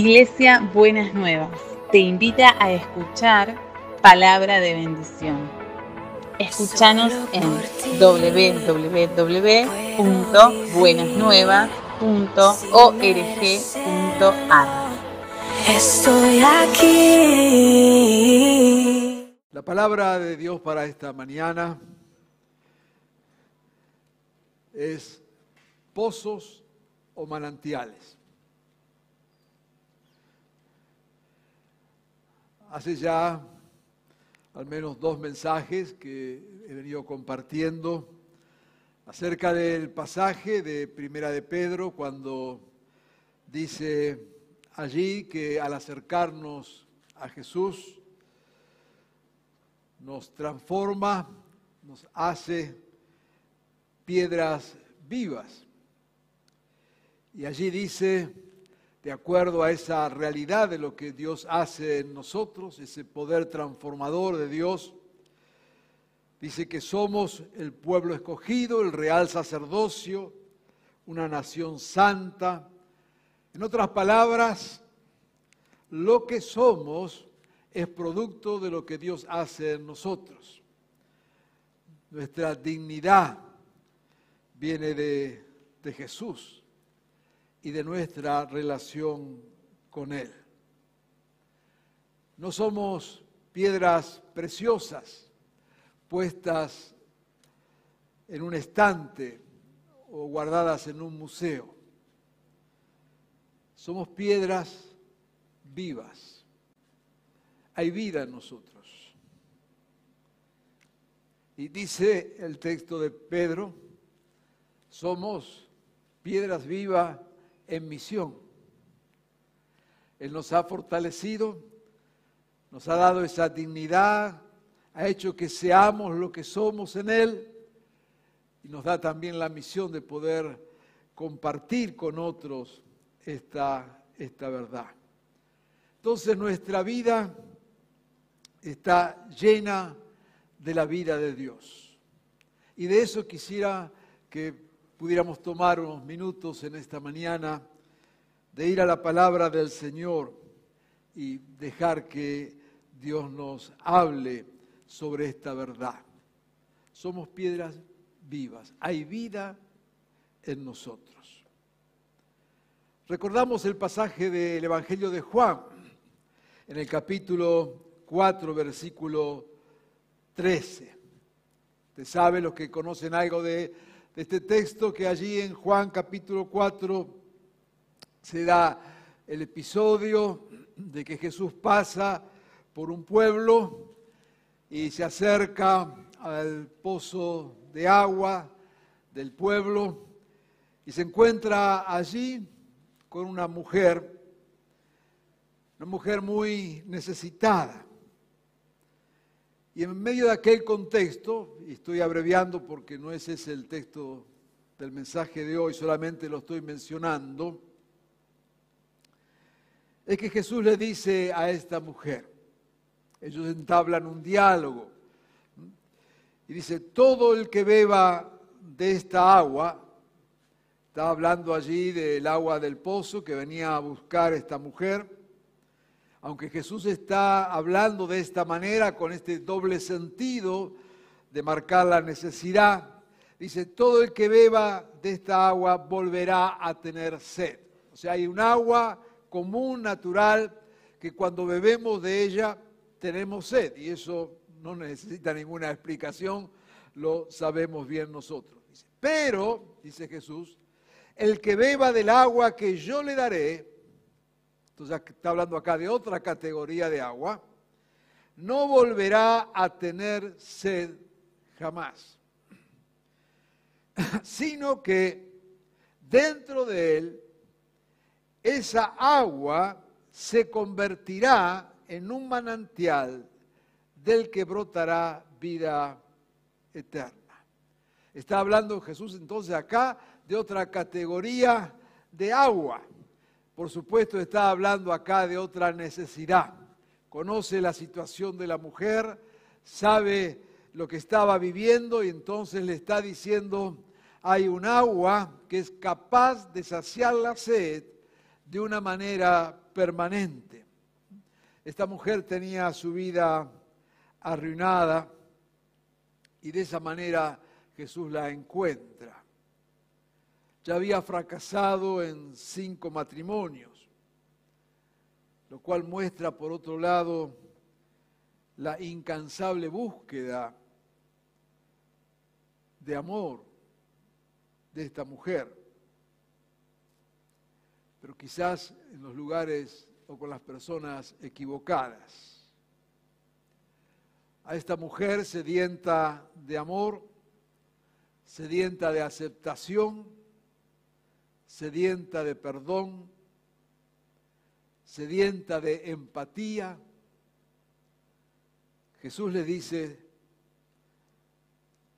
Iglesia Buenas Nuevas te invita a escuchar palabra de bendición. Escúchanos en www.buenasnuevas.org.ar. Estoy aquí. La palabra de Dios para esta mañana es pozos o manantiales. Hace ya al menos dos mensajes que he venido compartiendo acerca del pasaje de Primera de Pedro cuando dice allí que al acercarnos a Jesús nos transforma, nos hace piedras vivas. Y allí dice, de acuerdo a esa realidad de lo que Dios hace en nosotros, ese poder transformador de Dios, dice que somos el pueblo escogido, el real sacerdocio, una nación santa. En otras palabras, lo que somos es producto de lo que Dios hace en nosotros. Nuestra dignidad viene de, de Jesús y de nuestra relación con Él. No somos piedras preciosas puestas en un estante o guardadas en un museo. Somos piedras vivas. Hay vida en nosotros. Y dice el texto de Pedro, somos piedras vivas en misión. Él nos ha fortalecido, nos ha dado esa dignidad, ha hecho que seamos lo que somos en Él y nos da también la misión de poder compartir con otros esta, esta verdad. Entonces nuestra vida está llena de la vida de Dios. Y de eso quisiera que pudiéramos tomar unos minutos en esta mañana de ir a la palabra del Señor y dejar que Dios nos hable sobre esta verdad. Somos piedras vivas, hay vida en nosotros. Recordamos el pasaje del Evangelio de Juan, en el capítulo 4, versículo 13. Usted sabe, los que conocen algo de, de este texto, que allí en Juan capítulo 4 se da el episodio de que Jesús pasa por un pueblo y se acerca al pozo de agua del pueblo y se encuentra allí con una mujer, una mujer muy necesitada. Y en medio de aquel contexto, y estoy abreviando porque no ese es el texto del mensaje de hoy, solamente lo estoy mencionando, es que Jesús le dice a esta mujer, ellos entablan un diálogo, y dice, todo el que beba de esta agua, está hablando allí del agua del pozo que venía a buscar esta mujer, aunque Jesús está hablando de esta manera, con este doble sentido de marcar la necesidad, dice, todo el que beba de esta agua volverá a tener sed. O sea, hay un agua común, natural, que cuando bebemos de ella tenemos sed, y eso no necesita ninguna explicación, lo sabemos bien nosotros. Pero, dice Jesús, el que beba del agua que yo le daré, entonces está hablando acá de otra categoría de agua, no volverá a tener sed jamás, sino que dentro de él esa agua se convertirá en un manantial del que brotará vida eterna. Está hablando Jesús entonces acá de otra categoría de agua. Por supuesto está hablando acá de otra necesidad. Conoce la situación de la mujer, sabe lo que estaba viviendo y entonces le está diciendo, hay un agua que es capaz de saciar la sed de una manera permanente. Esta mujer tenía su vida arruinada y de esa manera Jesús la encuentra. Ya había fracasado en cinco matrimonios, lo cual muestra, por otro lado, la incansable búsqueda de amor de esta mujer. Pero quizás en los lugares o con las personas equivocadas. A esta mujer sedienta de amor, sedienta de aceptación, sedienta de perdón, sedienta de empatía. Jesús le dice,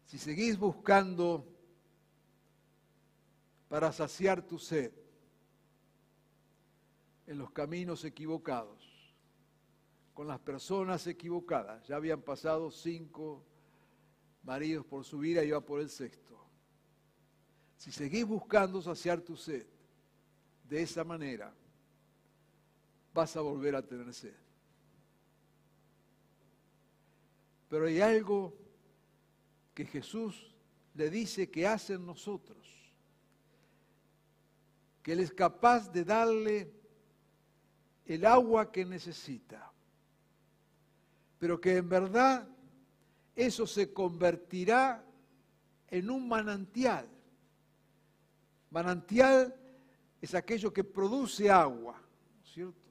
si seguís buscando para saciar tu sed en los caminos equivocados, con las personas equivocadas, ya habían pasado cinco maridos por su vida iba por el sexto. Si seguís buscando saciar tu sed de esa manera, vas a volver a tener sed. Pero hay algo que Jesús le dice que hace en nosotros, que Él es capaz de darle el agua que necesita, pero que en verdad eso se convertirá en un manantial Manantial es aquello que produce agua, ¿cierto?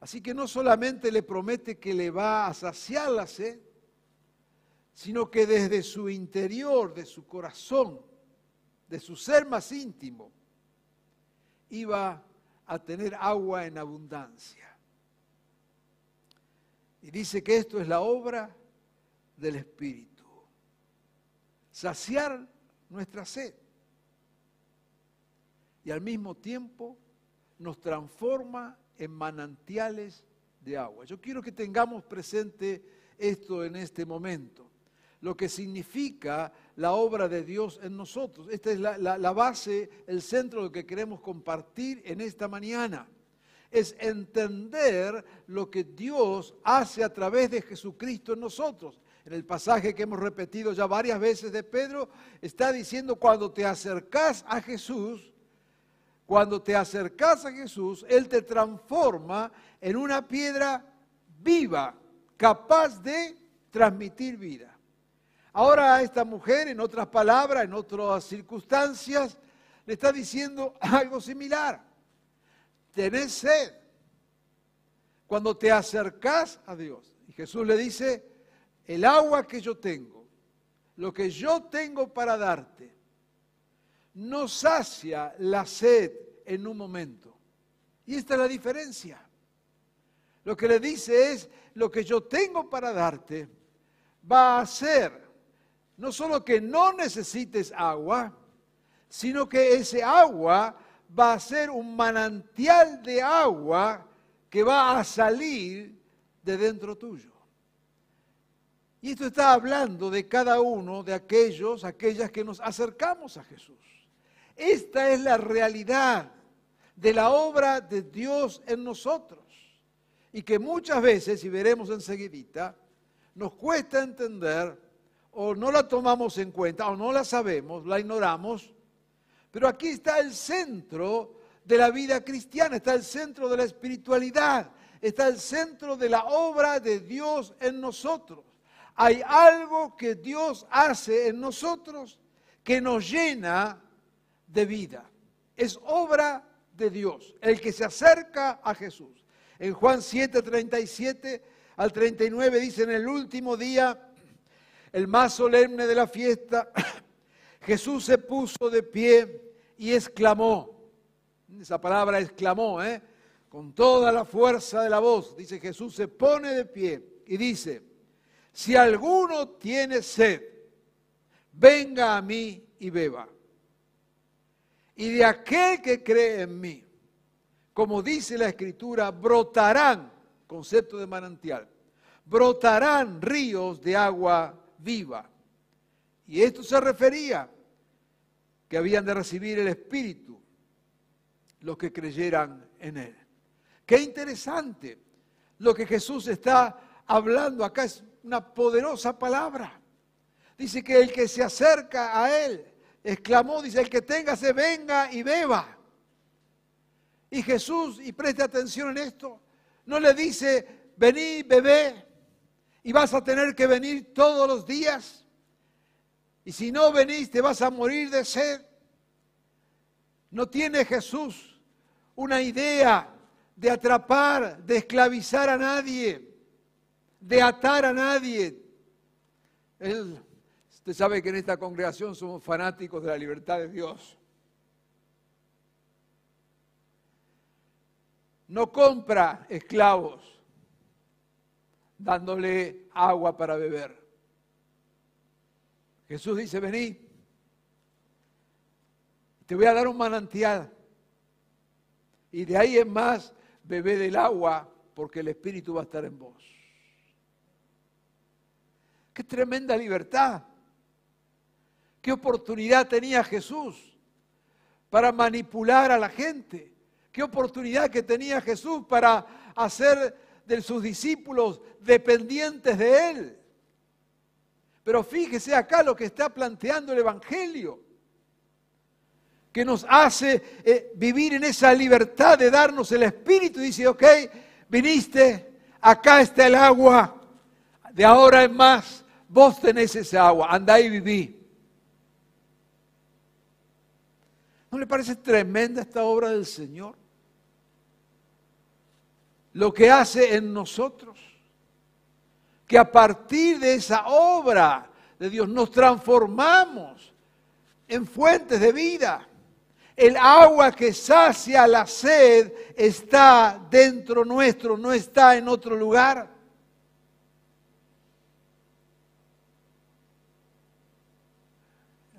Así que no solamente le promete que le va a saciar la sed, sino que desde su interior, de su corazón, de su ser más íntimo, iba a tener agua en abundancia. Y dice que esto es la obra del Espíritu. Saciar nuestra sed y al mismo tiempo nos transforma en manantiales de agua. Yo quiero que tengamos presente esto en este momento, lo que significa la obra de Dios en nosotros. Esta es la, base, el centro de lo que queremos compartir en esta mañana. Es entender lo que Dios hace a través de Jesucristo en nosotros. En el pasaje que hemos repetido ya varias veces de Pedro, está diciendo, cuando te acercas a Jesús, cuando te acercas a Jesús, Él te transforma en una piedra viva, capaz de transmitir vida. Ahora a esta mujer, en otras palabras, en otras circunstancias, le está diciendo algo similar. Tenés sed. Cuando te acercas a Dios. Y Jesús le dice, el agua que yo tengo, lo que yo tengo para darte, no sacia la sed en un momento. Y esta es la diferencia. Lo que le dice es, lo que yo tengo para darte va a ser no solo que no necesites agua, sino que ese agua va a ser un manantial de agua que va a salir de dentro tuyo. Y esto está hablando de cada uno de aquellos, aquellas que nos acercamos a Jesús. Esta es la realidad de la obra de Dios en nosotros. Y que muchas veces, y veremos enseguidita, nos cuesta entender o no la tomamos en cuenta o no la sabemos, la ignoramos. Pero aquí está el centro de la vida cristiana, está el centro de la espiritualidad, está el centro de la obra de Dios en nosotros. Hay algo que Dios hace en nosotros que nos llena de vida. Es obra de Dios, el que se acerca a Jesús. En Juan 7, 37 al 39 dice, en el último día, el más solemne de la fiesta, Jesús se puso de pie y exclamó, esa palabra exclamó, ¿eh? con toda la fuerza de la voz, dice Jesús se pone de pie y dice, si alguno tiene sed, venga a mí y beba y de aquel que cree en mí, como dice la escritura, brotarán, concepto de manantial, brotarán ríos de agua viva. Y esto se refería que habían de recibir el Espíritu. los que creyeran en Él. Qué interesante lo que Jesús está hablando acá, es una poderosa palabra. Dice que el que se acerca a Él, exclamó, dice, el que tenga se venga y beba. Y Jesús, y preste atención en esto, no le dice, vení, bebé, y vas a tener que venir todos los días. Y si no venís, te vas a morir de sed. No tiene Jesús una idea de atrapar, de esclavizar a nadie, de atar a nadie. Usted sabe que en esta congregación somos fanáticos de la libertad de Dios. No compra esclavos dándole agua para beber. Jesús dice, vení, te voy a dar un manantial. Y de ahí en más, bebé del agua, porque el Espíritu va a estar en vos. Qué tremenda libertad. Qué oportunidad tenía Jesús para manipular a la gente. Qué oportunidad que tenía Jesús para hacer de sus discípulos dependientes de Él. Pero fíjese acá lo que está planteando el Evangelio que nos hace eh, vivir en esa libertad de darnos el Espíritu. Dice, ok, viniste, acá está el agua, de ahora en más, vos tenés esa agua, andá y viví. ¿No le parece tremenda esta obra del Señor? Lo que hace en nosotros. Que a partir de esa obra de Dios nos transformamos en fuentes de vida. El agua que sacia la sed está dentro nuestro, no está en otro lugar.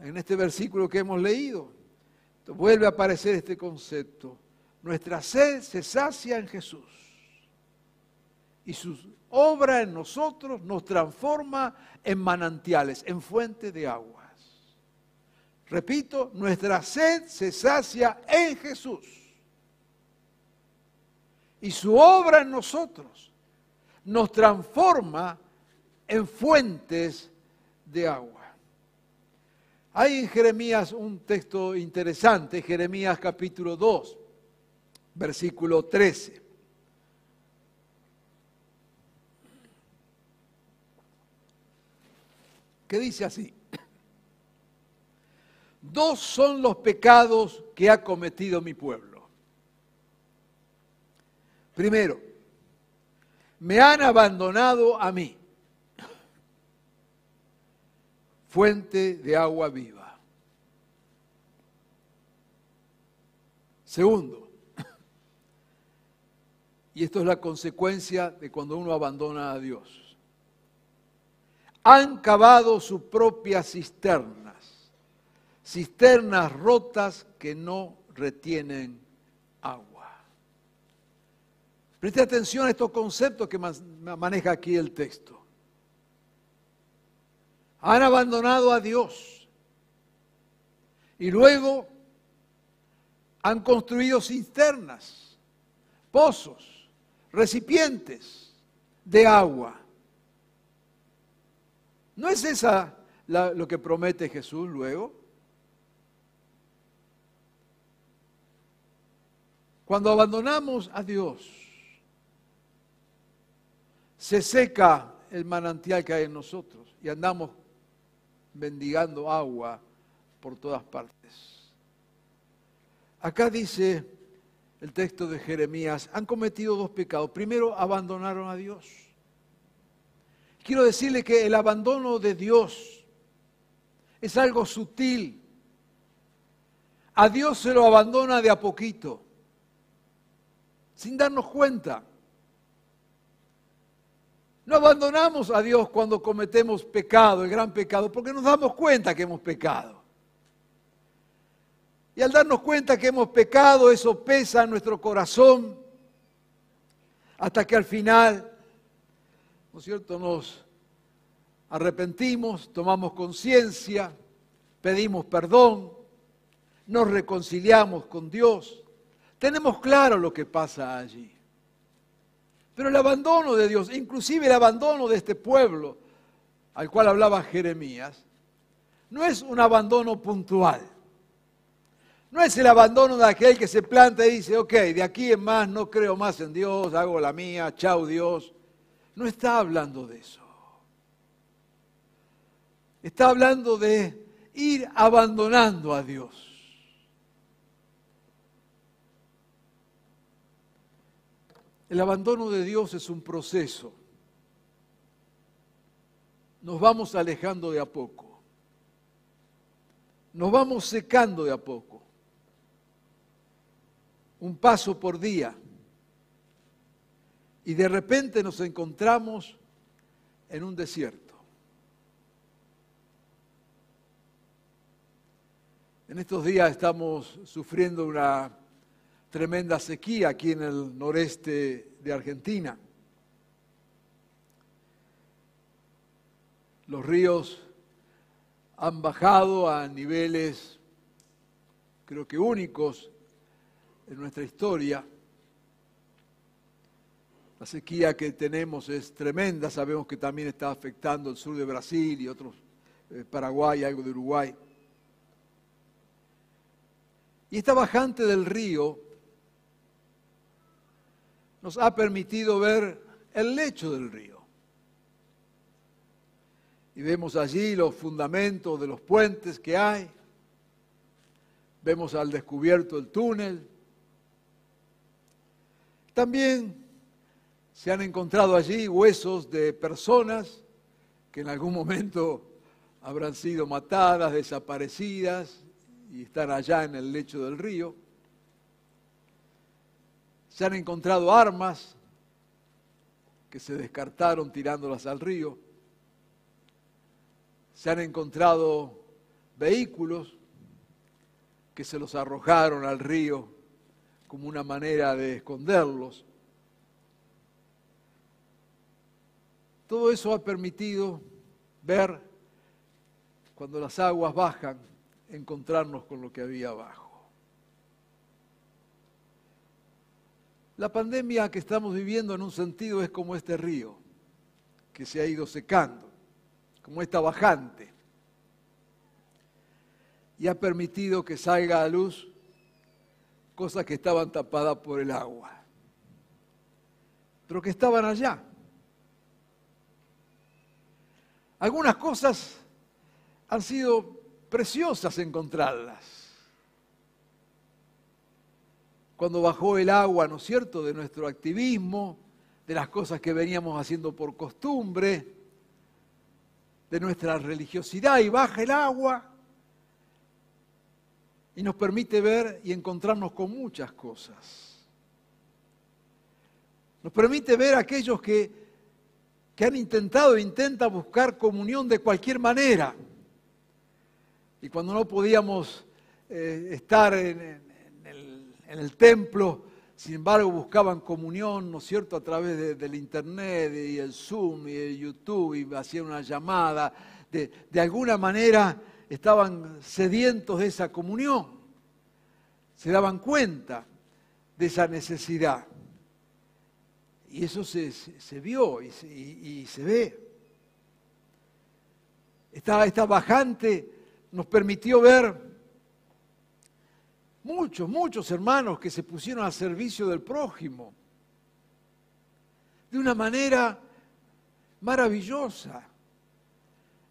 En este versículo que hemos leído, vuelve a aparecer este concepto. Nuestra sed se sacia en Jesús y su obra en nosotros nos transforma en manantiales, en fuente de agua. Repito, nuestra sed se sacia en Jesús. Y su obra en nosotros nos transforma en fuentes de agua. Hay en Jeremías un texto interesante, Jeremías capítulo 2, versículo 13. que dice así, Dos son los pecados que ha cometido mi pueblo. Primero, me han abandonado a mí, fuente de agua viva. Segundo, y esto es la consecuencia de cuando uno abandona a Dios, han cavado su propia cisterna cisternas rotas que no retienen agua. Preste atención a estos conceptos que maneja aquí el texto. Han abandonado a Dios y luego han construido cisternas, pozos, recipientes de agua. ¿No es esa lo que promete Jesús luego? Cuando abandonamos a Dios, se seca el manantial que hay en nosotros y andamos mendigando agua por todas partes. Acá dice el texto de Jeremías, han cometido dos pecados. Primero, abandonaron a Dios. Quiero decirle que el abandono de Dios es algo sutil. A Dios se lo abandona de a poquito sin darnos cuenta. No abandonamos a Dios cuando cometemos pecado, el gran pecado, porque nos damos cuenta que hemos pecado. Y al darnos cuenta que hemos pecado, eso pesa en nuestro corazón, hasta que al final, ¿no es cierto?, nos arrepentimos, tomamos conciencia, pedimos perdón, nos reconciliamos con Dios Tenemos claro lo que pasa allí. Pero el abandono de Dios, inclusive el abandono de este pueblo al cual hablaba Jeremías, no es un abandono puntual. No es el abandono de aquel que se planta y dice, ok, de aquí en más no creo más en Dios, hago la mía, chao Dios. No está hablando de eso. Está hablando de ir abandonando a Dios. El abandono de Dios es un proceso. Nos vamos alejando de a poco. Nos vamos secando de a poco. Un paso por día. Y de repente nos encontramos en un desierto. En estos días estamos sufriendo una tremenda sequía aquí en el noreste de Argentina. Los ríos han bajado a niveles, creo que únicos en nuestra historia. La sequía que tenemos es tremenda, sabemos que también está afectando el sur de Brasil y otros, eh, Paraguay, algo de Uruguay. Y esta bajante del río nos ha permitido ver el lecho del río. Y vemos allí los fundamentos de los puentes que hay. Vemos al descubierto el túnel. También se han encontrado allí huesos de personas que en algún momento habrán sido matadas, desaparecidas y están allá en el lecho del río. Se han encontrado armas que se descartaron tirándolas al río. Se han encontrado vehículos que se los arrojaron al río como una manera de esconderlos. Todo eso ha permitido ver, cuando las aguas bajan, encontrarnos con lo que había abajo. La pandemia que estamos viviendo en un sentido es como este río que se ha ido secando, como esta bajante, y ha permitido que salga a luz cosas que estaban tapadas por el agua, pero que estaban allá. Algunas cosas han sido preciosas encontrarlas cuando bajó el agua, ¿no es cierto?, de nuestro activismo, de las cosas que veníamos haciendo por costumbre, de nuestra religiosidad, y baja el agua y nos permite ver y encontrarnos con muchas cosas. Nos permite ver a aquellos que, que han intentado e intentan buscar comunión de cualquier manera. Y cuando no podíamos eh, estar en, en el templo, sin embargo buscaban comunión, ¿no es cierto?, a través del internet y el Zoom y el YouTube y hacían una llamada. De, alguna manera estaban sedientos de esa comunión, se daban cuenta de esa necesidad. Y eso se, se, vio y se, y, se ve. Esta, esta bajante nos permitió ver muchos, muchos hermanos que se pusieron al servicio del prójimo de una manera maravillosa.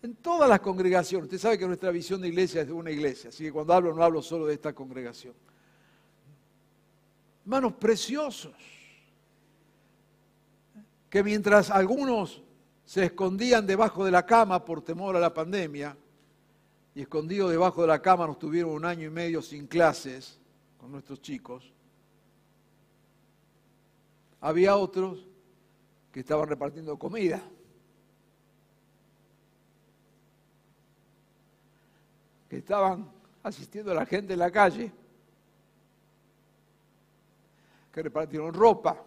En todas las congregaciones. Usted sabe que nuestra visión de iglesia es de una iglesia, así que cuando hablo no hablo solo de esta congregación. Hermanos preciosos, que mientras algunos se escondían debajo de la cama por temor a la pandemia, y escondidos debajo de la cama nos tuvieron un año y medio sin clases con nuestros chicos. Había otros que estaban repartiendo comida. Que estaban asistiendo a la gente en la calle. Que repartieron ropa.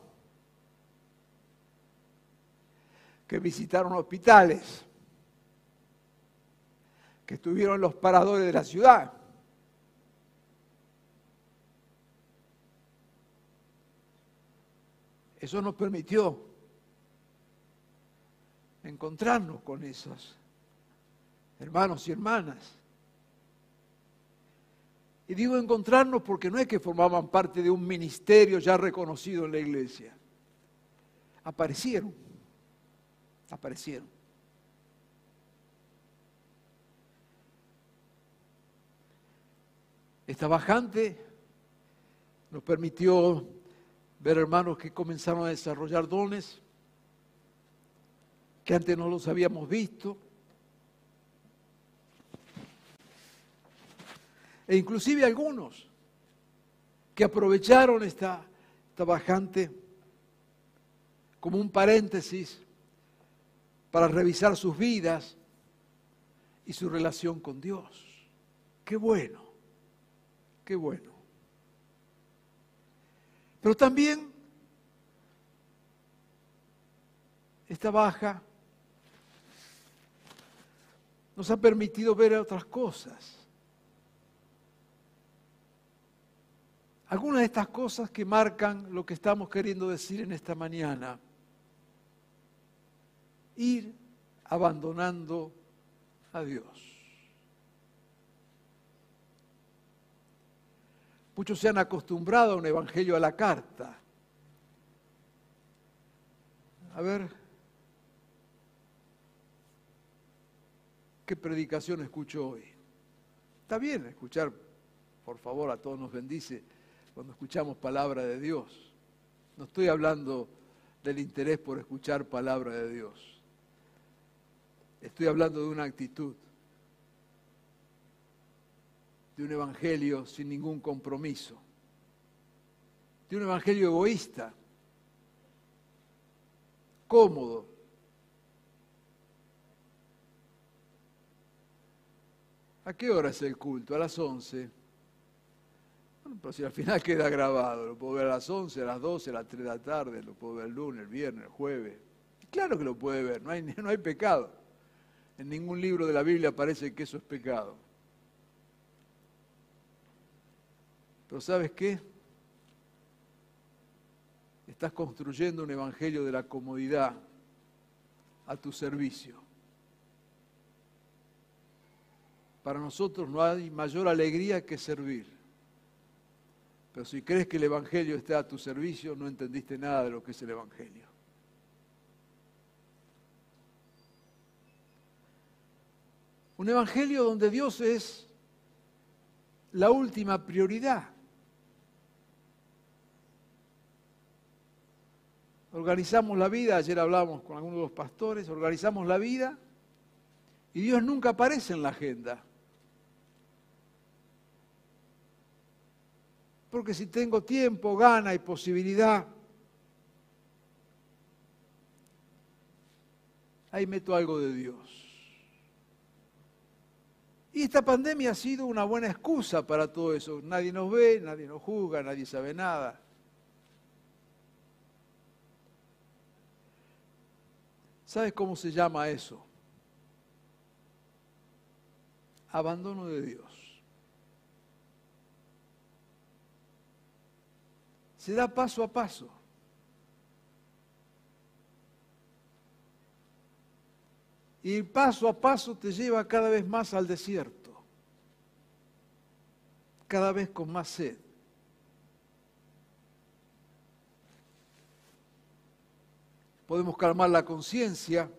Que visitaron hospitales que estuvieron en los paradores de la ciudad. eso nos permitió encontrarnos con esos hermanos y hermanas. Y digo encontrarnos porque no es que formaban parte de un ministerio ya reconocido en la iglesia. Aparecieron, aparecieron. Esta bajante nos permitió ver hermanos que comenzaron a desarrollar dones que antes no los habíamos visto. E inclusive algunos que aprovecharon esta, esta bajante como un paréntesis para revisar sus vidas y su relación con Dios. Qué bueno, qué bueno. Pero también esta baja nos ha permitido ver otras cosas. Algunas de estas cosas que marcan lo que estamos queriendo decir en esta mañana. Ir abandonando a Dios. Muchos se han acostumbrado a un evangelio a la carta. A ver, ¿qué predicación escucho hoy? Está bien escuchar, por favor, a todos nos bendice cuando escuchamos palabra de Dios. No estoy hablando del interés por escuchar palabra de Dios. Estoy hablando de una actitud de un evangelio sin ningún compromiso, de un evangelio egoísta, cómodo. ¿A qué hora es el culto? A las 11. Bueno, pero si al final queda grabado, lo puedo ver a las 11, a las 12, a las 3 de la tarde, lo puedo ver el lunes, el viernes, el jueves. Claro que lo puede ver, no hay, no hay pecado. En ningún libro de la Biblia aparece que eso es pecado. Pero ¿sabes qué? Estás construyendo un evangelio de la comodidad a tu servicio. Para nosotros no hay mayor alegría que servir. Pero si crees que el Evangelio está a tu servicio, no entendiste nada de lo que es el Evangelio. Un Evangelio donde Dios es la última prioridad. Organizamos la vida, ayer hablamos con algunos de los pastores, organizamos la vida y Dios nunca aparece en la agenda. Porque si tengo tiempo, gana y posibilidad, ahí meto algo de Dios. Y esta pandemia ha sido una buena excusa para todo eso. Nadie nos ve, nadie nos juzga, nadie sabe nada. ¿Sabes cómo se llama eso? Abandono de Dios. Se da paso a paso. Y paso a paso te lleva cada vez más al desierto, cada vez con más sed. Podemos calmar la conciencia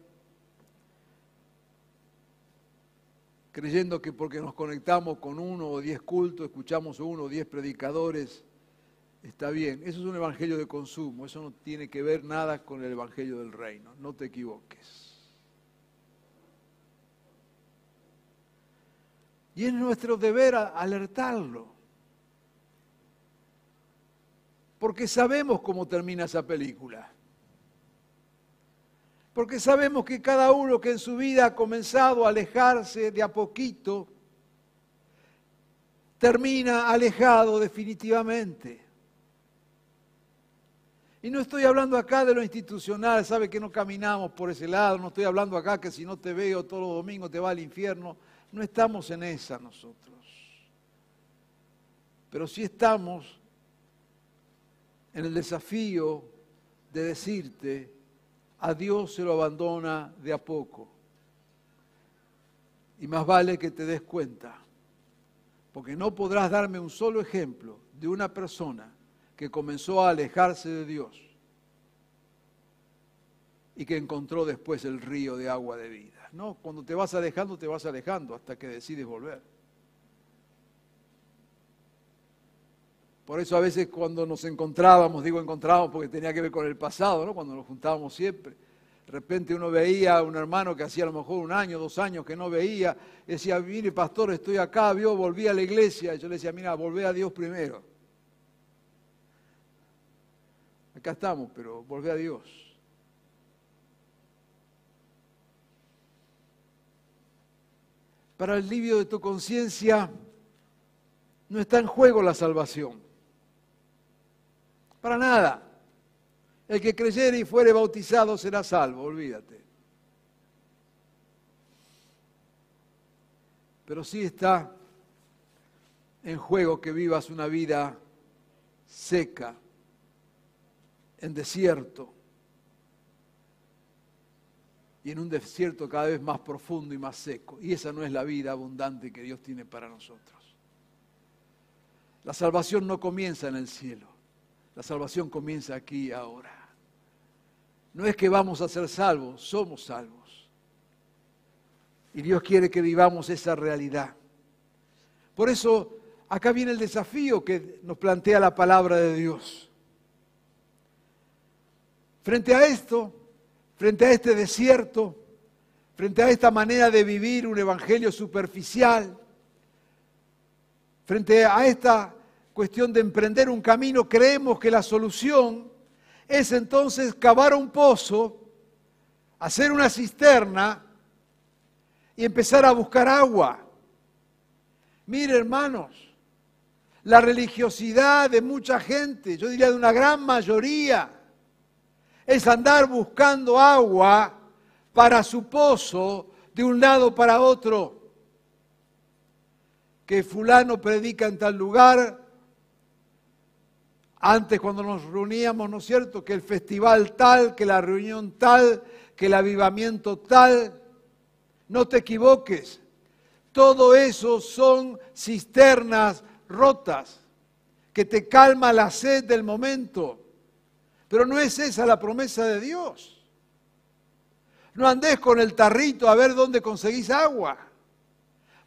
creyendo que porque nos conectamos con uno o diez cultos, escuchamos uno o diez predicadores, está bien. Eso es un evangelio de consumo, eso no tiene que ver nada con el evangelio del reino, no te equivoques. Y es nuestro deber alertarlo, porque sabemos cómo termina esa película. Porque sabemos que cada uno que en su vida ha comenzado a alejarse de a poquito, termina alejado definitivamente. Y no estoy hablando acá de lo institucional, sabe que no caminamos por ese lado, no estoy hablando acá que si no te veo todos los domingos te va al infierno, no estamos en esa nosotros. Pero sí estamos en el desafío de decirte, a Dios se lo abandona de a poco. Y más vale que te des cuenta, porque no podrás darme un solo ejemplo de una persona que comenzó a alejarse de Dios y que encontró después el río de agua de vida. No, cuando te vas alejando, te vas alejando hasta que decides volver. Por eso a veces cuando nos encontrábamos, digo encontrábamos porque tenía que ver con el pasado, ¿no? cuando nos juntábamos siempre, de repente uno veía a un hermano que hacía a lo mejor un año, dos años que no veía, decía, mire pastor, estoy acá, vio, volví a la iglesia. Y yo le decía, mira, volvé a Dios primero. Acá estamos, pero volvé a Dios. Para el alivio de tu conciencia no está en juego la salvación. Para nada. El que creyere y fuere bautizado será salvo, olvídate. Pero sí está en juego que vivas una vida seca, en desierto, y en un desierto cada vez más profundo y más seco. Y esa no es la vida abundante que Dios tiene para nosotros. La salvación no comienza en el cielo. La salvación comienza aquí y ahora. No es que vamos a ser salvos, somos salvos. Y Dios quiere que vivamos esa realidad. Por eso, acá viene el desafío que nos plantea la palabra de Dios. Frente a esto, frente a este desierto, frente a esta manera de vivir un evangelio superficial, frente a esta cuestión de emprender un camino, creemos que la solución es entonces cavar un pozo, hacer una cisterna y empezar a buscar agua. Mire, hermanos, la religiosidad de mucha gente, yo diría de una gran mayoría, es andar buscando agua para su pozo de un lado para otro. Que fulano predica en tal lugar, antes cuando nos reuníamos, ¿no es cierto? Que el festival tal, que la reunión tal, que el avivamiento tal. No te equivoques. Todo eso son cisternas rotas que te calma la sed del momento. Pero no es esa la promesa de Dios. No andes con el tarrito a ver dónde conseguís agua.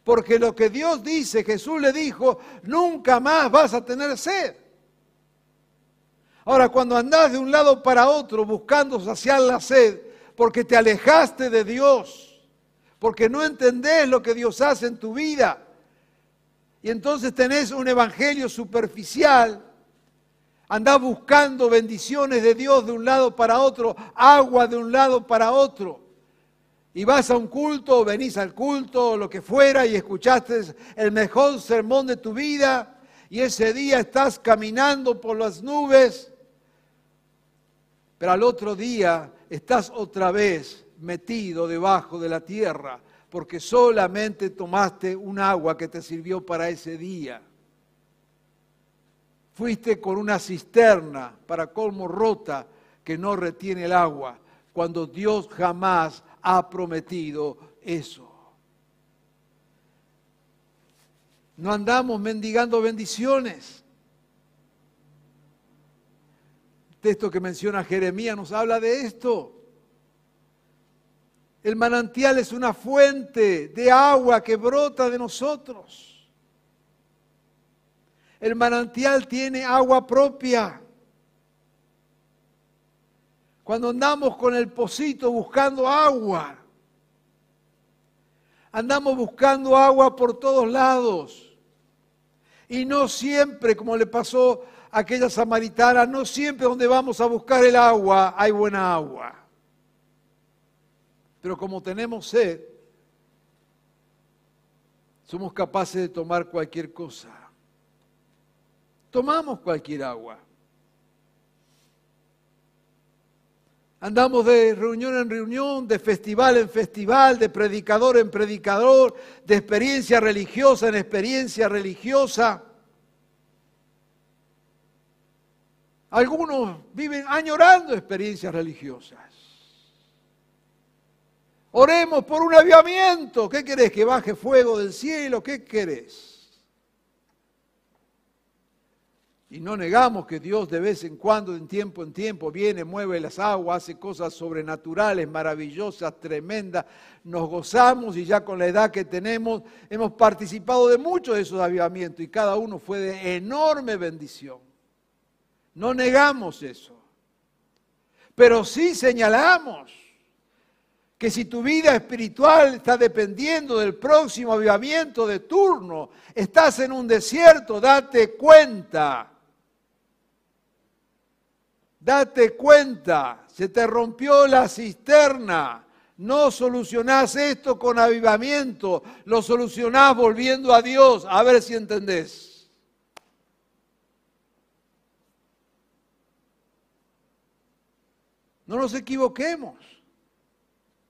Porque lo que Dios dice, Jesús le dijo, nunca más vas a tener sed. Ahora, cuando andás de un lado para otro buscando saciar la sed, porque te alejaste de Dios, porque no entendés lo que Dios hace en tu vida, y entonces tenés un evangelio superficial, andás buscando bendiciones de Dios de un lado para otro, agua de un lado para otro, y vas a un culto, o venís al culto, o lo que fuera, y escuchaste el mejor sermón de tu vida, y ese día estás caminando por las nubes, pero al otro día estás otra vez metido debajo de la tierra porque solamente tomaste un agua que te sirvió para ese día. Fuiste con una cisterna para colmo rota que no retiene el agua, cuando Dios jamás ha prometido eso. No andamos mendigando bendiciones. Texto que menciona Jeremías nos habla de esto. El manantial es una fuente de agua que brota de nosotros. El manantial tiene agua propia. Cuando andamos con el pocito buscando agua, andamos buscando agua por todos lados. Y no siempre, como le pasó aquella samaritana, no siempre donde vamos a buscar el agua hay buena agua. Pero como tenemos sed, somos capaces de tomar cualquier cosa. Tomamos cualquier agua. Andamos de reunión en reunión, de festival en festival, de predicador en predicador, de experiencia religiosa en experiencia religiosa. Algunos viven añorando experiencias religiosas. Oremos por un avivamiento. ¿Qué querés? ¿Que baje fuego del cielo? ¿Qué querés? Y no negamos que Dios de vez en cuando, de tiempo en tiempo, viene, mueve las aguas, hace cosas sobrenaturales, maravillosas, tremendas. Nos gozamos y ya con la edad que tenemos hemos participado de muchos de esos avivamientos y cada uno fue de enorme bendición. No negamos eso. Pero sí señalamos que si tu vida espiritual está dependiendo del próximo avivamiento de turno, estás en un desierto, date cuenta Date cuenta, se te rompió la cisterna. No solucionás esto con avivamiento, lo solucionás volviendo a Dios. A ver si entendés. No nos equivoquemos.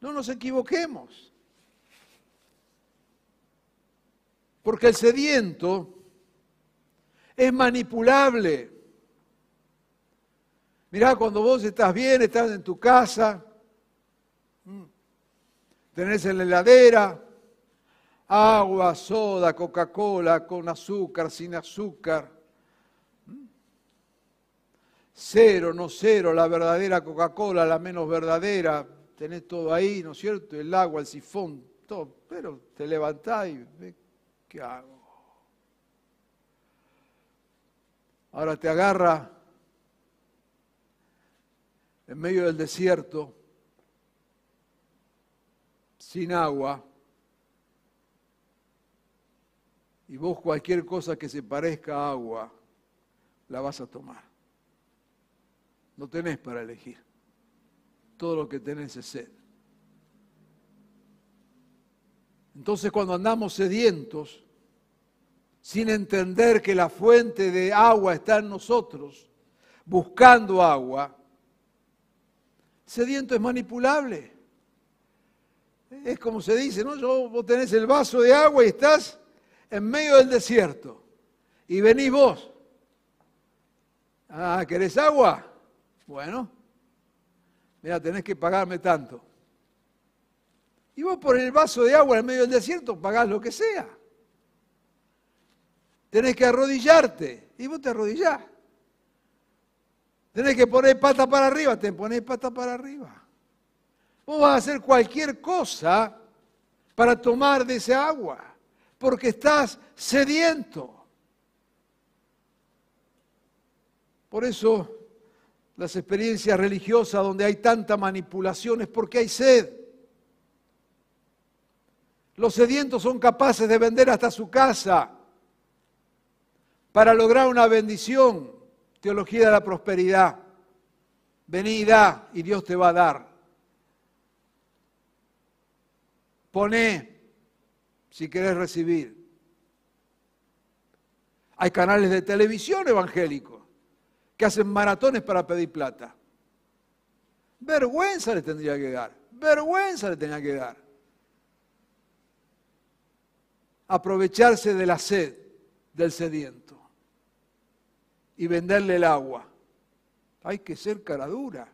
No nos equivoquemos. Porque el sediento es manipulable. Mirá, cuando vos estás bien, estás en tu casa, mm, tenés en la heladera agua, soda, Coca-Cola, con azúcar, sin azúcar. Cero, no cero, la verdadera Coca-Cola, la menos verdadera. Tenés todo ahí, ¿no es cierto? El agua, el sifón, todo. Pero te levantás y ¿qué hago? Ahora te agarra en medio del desierto, sin agua, y vos cualquier cosa que se parezca a agua, la vas a tomar. No tenés para elegir. Todo lo que tenés es sed. Entonces cuando andamos sedientos, sin entender que la fuente de agua está en nosotros, buscando agua, Sediento es manipulable. Es como se dice, ¿no? Yo, vos tenés el vaso de agua y estás en medio del desierto. Y venís vos. Ah, ¿querés agua? Bueno, mira, tenés que pagarme tanto. Y vos por el vaso de agua en medio del desierto pagás lo que sea. Tenés que arrodillarte. Y vos te arrodillás. Tenés que poner pata para arriba, te pones pata para arriba. Vos vas a hacer cualquier cosa para tomar de esa agua, porque estás sediento. Por eso las experiencias religiosas donde hay tanta manipulación es porque hay sed. Los sedientos son capaces de vender hasta su casa para lograr una bendición teología de la prosperidad. Vení y y Dios te va a dar. Poné si querés recibir. Hay canales de televisión evangélicos que hacen maratones para pedir plata. Vergüenza le tendría que dar. Vergüenza le tenía que dar. Aprovecharse de la sed del sediento y venderle el agua. Hay que ser cara dura.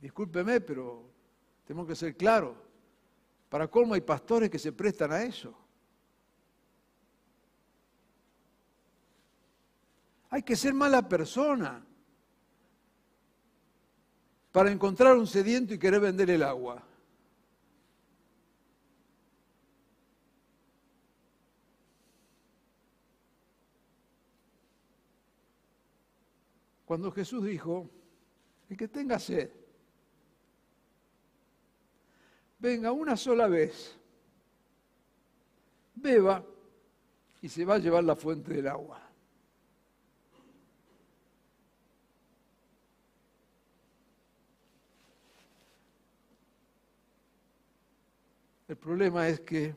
Discúlpeme, pero tengo que ser claro. Para cómo hay pastores que se prestan a eso. Hay que ser mala persona para encontrar un sediento y querer vender el agua. Cuando Jesús dijo, el que tenga sed, venga una sola vez, beba y se va a llevar la fuente del agua. El problema es que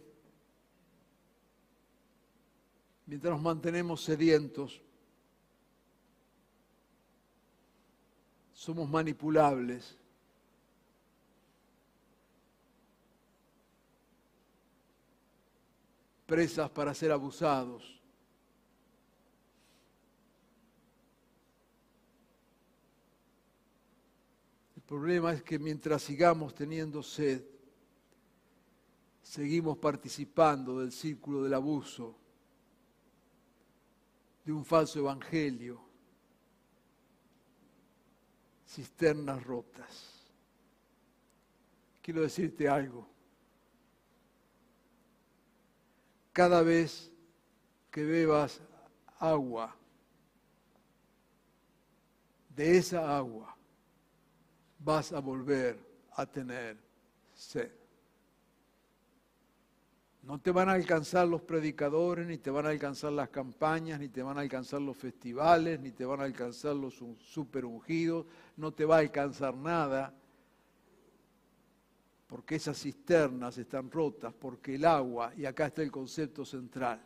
mientras nos mantenemos sedientos, somos manipulables. presas para ser abusados. El problema es que mientras sigamos teniendo sed, seguimos participando del círculo del abuso, de un falso evangelio, cisternas rotas. Quiero decirte algo. Cada vez que bebas agua, de esa agua vas a volver a tener sed. No te van a alcanzar los predicadores, ni te van a alcanzar las campañas, ni te van a alcanzar los festivales, ni te van a alcanzar los super ungidos, no te va a alcanzar nada, porque esas cisternas están rotas, porque el agua, y acá está el concepto central,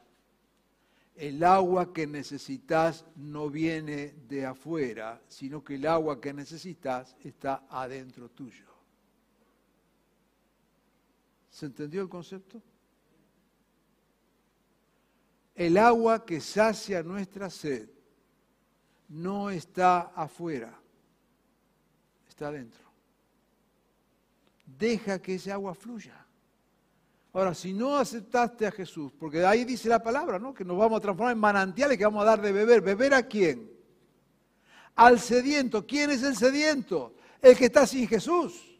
el agua que necesitas no viene de afuera, sino que el agua que necesitas está adentro tuyo. ¿Se entendió el concepto? El agua que sacia nuestra sed no está afuera, está adentro. Deja que ese agua fluya. Ahora, si no aceptaste a Jesús, porque ahí dice la palabra, ¿no? Que nos vamos a transformar en manantiales que vamos a dar de beber. ¿Beber a quién? Al sediento. ¿Quién es el sediento? El que está sin Jesús.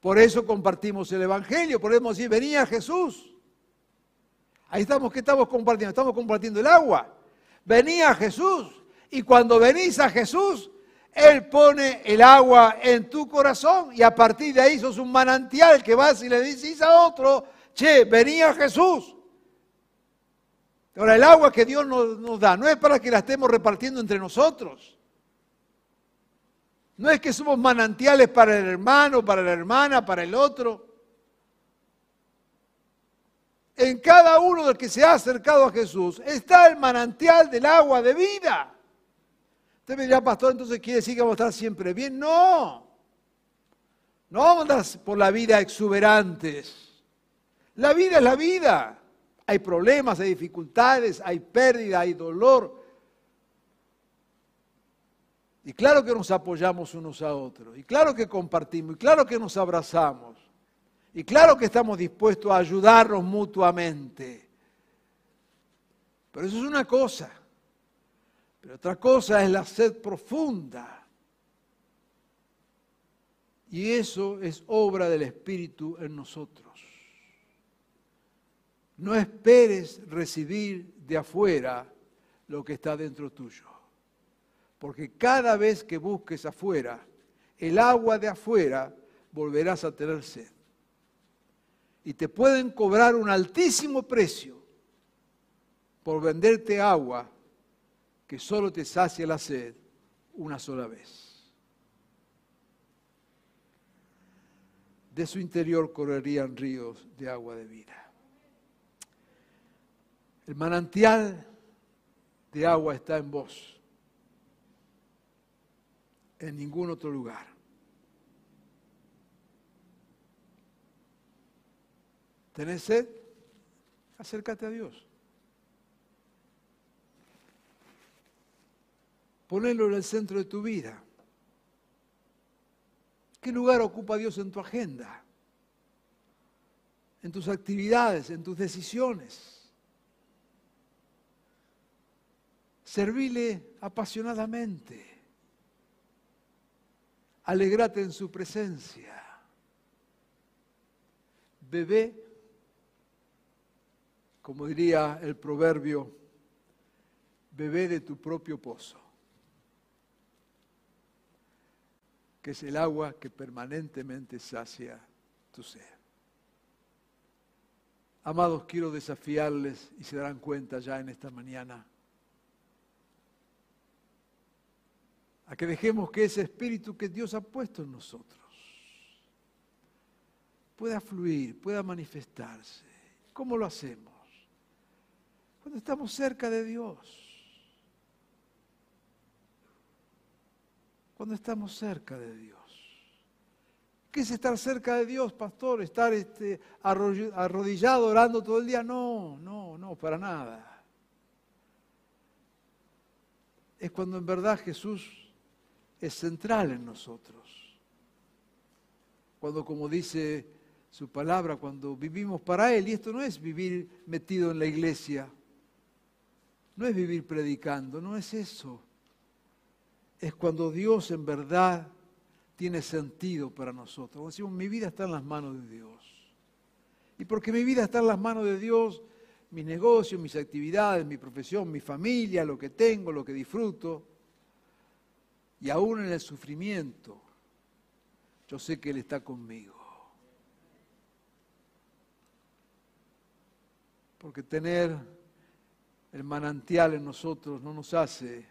Por eso compartimos el Evangelio, podemos decir, venía Jesús. Ahí estamos, ¿qué estamos compartiendo? Estamos compartiendo el agua. Venía Jesús. Y cuando venís a Jesús, él pone el agua en tu corazón y a partir de ahí sos un manantial que vas y le dices a otro, che, venía Jesús. Ahora, el agua que Dios nos, nos, da no es para que la estemos repartiendo entre nosotros. No es que somos manantiales para el hermano, para la hermana, para el otro. En cada uno del que se ha acercado a Jesús está el manantial del agua de vida. Usted me dirá, pastor, entonces quiere decir que vamos a estar siempre bien. No, no vamos a andar por la vida exuberantes. La vida es la vida. Hay problemas, hay dificultades, hay pérdida, hay dolor. Y claro que nos apoyamos unos a otros. Y claro que compartimos. Y claro que nos abrazamos. Y claro que estamos dispuestos a ayudarnos mutuamente. Pero eso es una cosa. Pero otra cosa es la sed profunda. Y eso es obra del Espíritu en nosotros. No esperes recibir de afuera lo que está dentro tuyo. Porque cada vez que busques afuera, el agua de afuera, volverás a tener sed. Y te pueden cobrar un altísimo precio por venderte agua que solo te sacia la sed una sola vez. De su interior correrían ríos de agua de vida. El manantial de agua está en vos, en ningún otro lugar. ¿Tenés sed? Acércate a Dios. Ponelo en el centro de tu vida. ¿Qué lugar ocupa Dios en tu agenda? En tus actividades, en tus decisiones. Servile apasionadamente. Alegrate en su presencia. Bebé, como diría el proverbio, bebé de tu propio pozo. que es el agua que permanentemente sacia tu ser. Amados, quiero desafiarles y se darán cuenta ya en esta mañana a que dejemos que ese espíritu que Dios ha puesto en nosotros pueda fluir, pueda manifestarse. ¿Cómo lo hacemos? Cuando estamos cerca de Dios. cuando estamos cerca de Dios. ¿Qué es estar cerca de Dios, pastor? ¿Estar este, arrodillado orando todo el día? No, no, no, para nada. Es cuando en verdad Jesús es central en nosotros. Cuando, como dice su palabra, cuando vivimos para Él, y esto no es vivir metido en la iglesia, no es vivir predicando, no es eso. Es cuando Dios en verdad tiene sentido para nosotros. Decimos, mi vida está en las manos de Dios. Y porque mi vida está en las manos de Dios, mis negocios, mis actividades, mi profesión, mi familia, lo que tengo, lo que disfruto, y aún en el sufrimiento, yo sé que Él está conmigo. Porque tener el manantial en nosotros no nos hace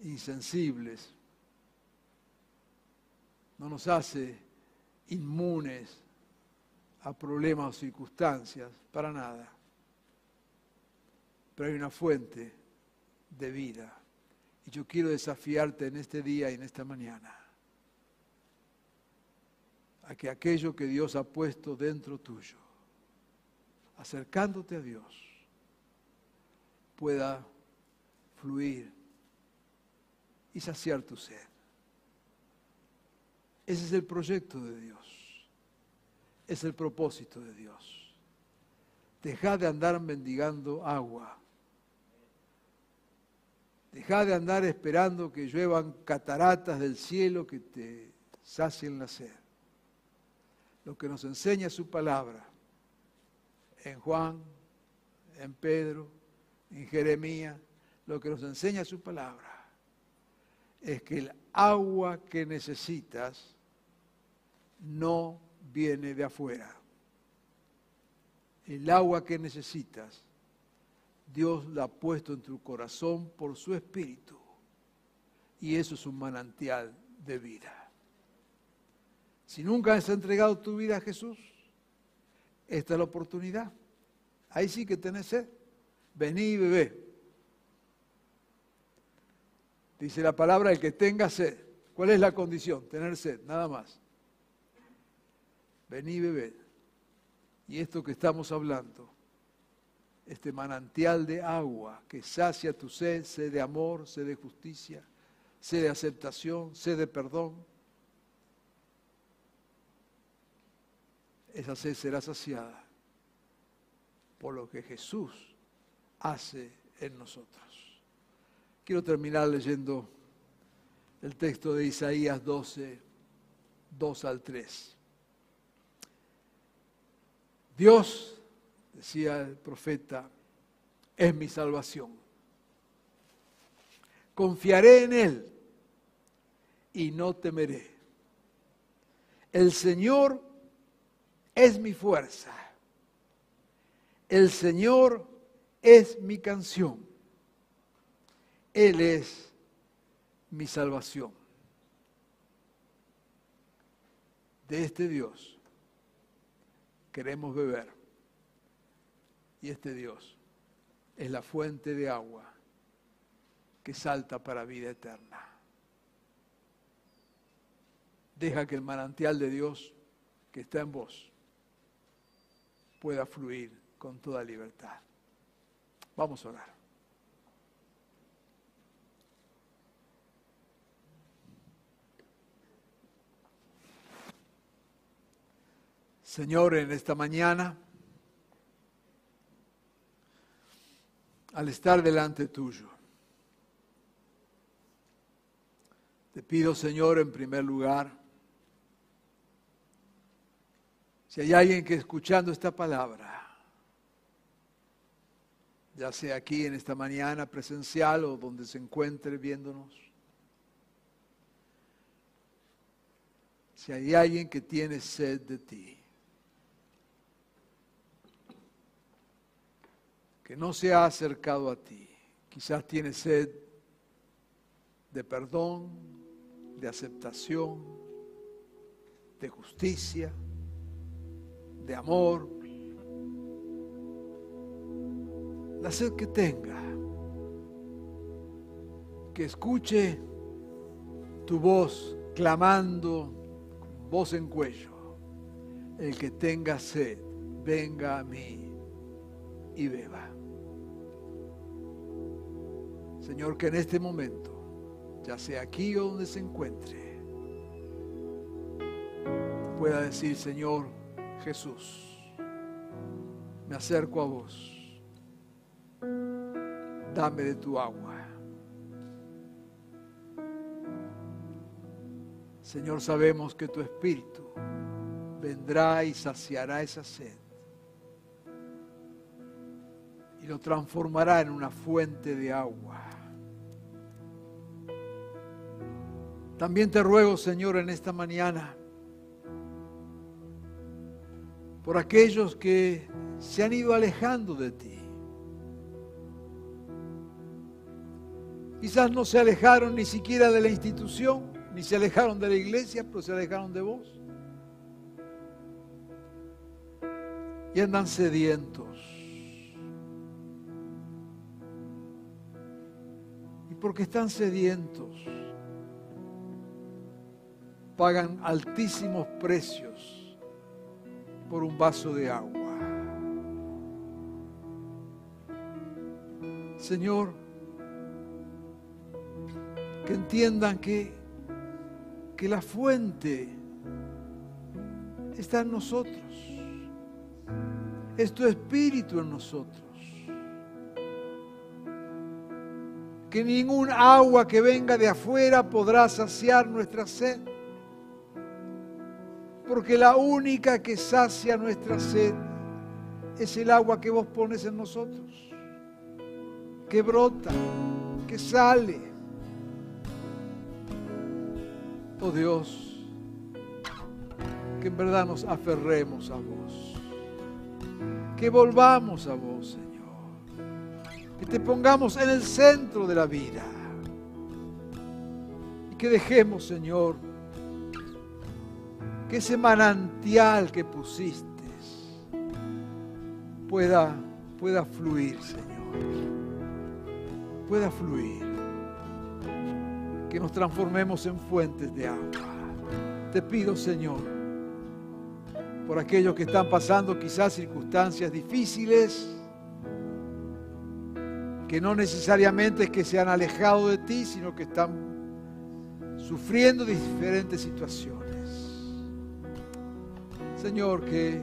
insensibles, no nos hace inmunes a problemas o circunstancias, para nada. Pero hay una fuente de vida. Y yo quiero desafiarte en este día y en esta mañana a que aquello que Dios ha puesto dentro tuyo, acercándote a Dios, pueda fluir y saciar tu sed. Ese es el proyecto de Dios. Es el propósito de Dios. Deja de andar mendigando agua. Deja de andar esperando que lluevan cataratas del cielo que te sacien la sed. Lo que nos enseña su palabra en Juan, en Pedro, en Jeremías, lo que nos enseña su palabra es que el agua que necesitas no viene de afuera. El agua que necesitas, Dios la ha puesto en tu corazón por su espíritu. Y eso es un manantial de vida. Si nunca has entregado tu vida a Jesús, esta es la oportunidad. Ahí sí que tenés sed. Vení y bebé. Dice la palabra, el que tenga sed. ¿Cuál es la condición? Tener sed, nada más. Vení y bebed. Y esto que estamos hablando, este manantial de agua que sacia tu sed, sed de amor, sed de justicia, sed de aceptación, sed de perdón, esa sed será saciada por lo que Jesús hace en nosotros. Quiero terminar leyendo el texto de Isaías 12, 2 al 3. Dios, decía el profeta, es mi salvación. Confiaré en Él y no temeré. El Señor es mi fuerza. El Señor es mi canción. Él es mi salvación. De este Dios queremos beber. Y este Dios es la fuente de agua que salta para vida eterna. Deja que el manantial de Dios que está en vos pueda fluir con toda libertad. Vamos a orar. Señor, en esta mañana, al estar delante tuyo, te pido, Señor, en primer lugar, si hay alguien que escuchando esta palabra, ya sea aquí en esta mañana presencial o donde se encuentre viéndonos, si hay alguien que tiene sed de ti, que no se ha acercado a ti. Quizás tiene sed de perdón, de aceptación, de justicia, de amor. La sed que tenga, que escuche tu voz clamando, voz en cuello. El que tenga sed, venga a mí y beba. Señor, que en este momento, ya sea aquí o donde se encuentre, pueda decir, Señor Jesús, me acerco a vos, dame de tu agua. Señor, sabemos que tu Espíritu vendrá y saciará esa sed y lo transformará en una fuente de agua. También te ruego, Señor, en esta mañana, por aquellos que se han ido alejando de ti. Quizás no se alejaron ni siquiera de la institución, ni se alejaron de la iglesia, pero se alejaron de vos. Y andan sedientos. Y porque están sedientos, pagan altísimos precios por un vaso de agua. Señor, que entiendan que, que la fuente está en nosotros. Es tu espíritu en nosotros. Que ningún agua que venga de afuera podrá saciar nuestra sed. Porque la única que sacia nuestra sed es el agua que vos pones en nosotros. Que brota, que sale. Oh Dios, que en verdad nos aferremos a vos. Que volvamos a vos, Señor. Que te pongamos en el centro de la vida. Y que dejemos, Señor, que ese manantial que pusiste pueda, pueda fluir, Señor. Pueda fluir. Que nos transformemos en fuentes de agua. Te pido, Señor, por aquellos que están pasando quizás circunstancias difíciles, que no necesariamente es que se han alejado de ti, sino que están sufriendo diferentes situaciones. Señor, que,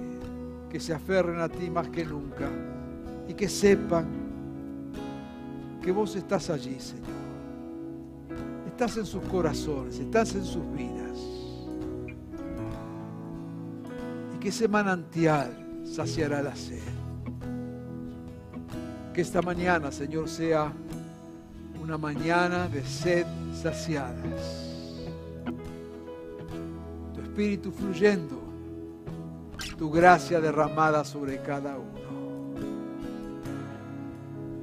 que se aferren a ti más que nunca y que sepan que vos estás allí, Señor. Estás en sus corazones, estás en sus vidas. Y que ese manantial saciará la sed. Que esta mañana, Señor, sea una mañana de sed saciadas. Tu espíritu fluyendo tu gracia derramada sobre cada uno.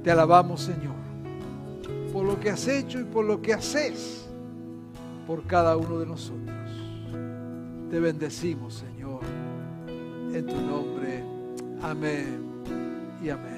Te alabamos, Señor, por lo que has hecho y por lo que haces por cada uno de nosotros. Te bendecimos, Señor, en tu nombre. Amén y amén.